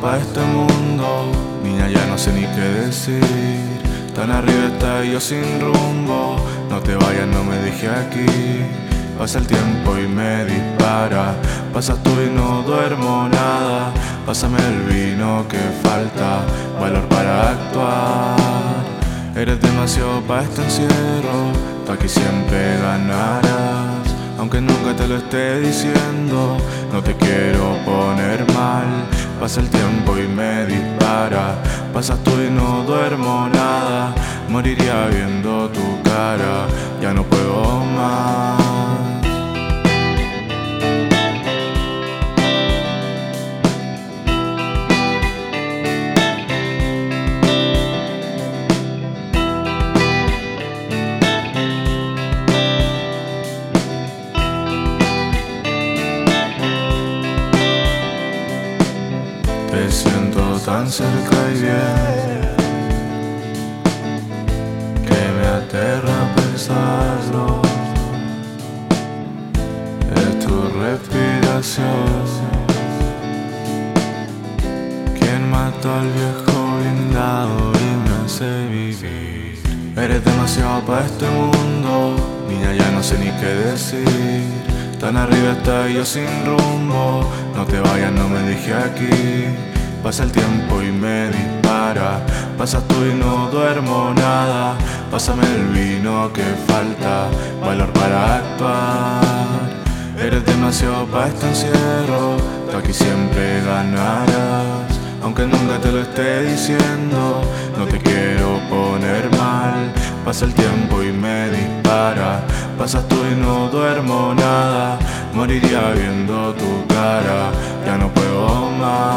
para este mundo. Niña, ya no sé ni qué decir. Tan arriba está yo sin rumbo. No te vayas, no me dije aquí. Pasa el tiempo y me dispara. Pasas tú y no duermo nada. Pásame el vino que falta. Valor para actuar. Eres demasiado para este encierro. Tú aquí siempre ganarás. Aunque nunca te lo esté diciendo, no te quiero poner mal. Pasa el tiempo y me dispara. Pasas tú y no duermo nada. Moriría viendo tu Te siento tan cerca y bien que me aterra pensarlo. Es tu respiración quien mató al viejo blindado y me hace vivir. Eres demasiado para este mundo, niña, ya no sé ni qué decir. Tan arriba está yo sin rumbo. No te vayas, no me dije aquí. Pasa el tiempo y me dispara. Pasas tú y no duermo nada. Pásame el vino que falta. Valor para actuar. Eres demasiado para este encierro. Tú aquí siempre ganarás. Aunque nunca te lo esté diciendo, no te quiero poner mal. Pasa el tiempo y me dispara. Pasas tú y no duermo nada. Moriría viendo tu cara. Ya no puedo más.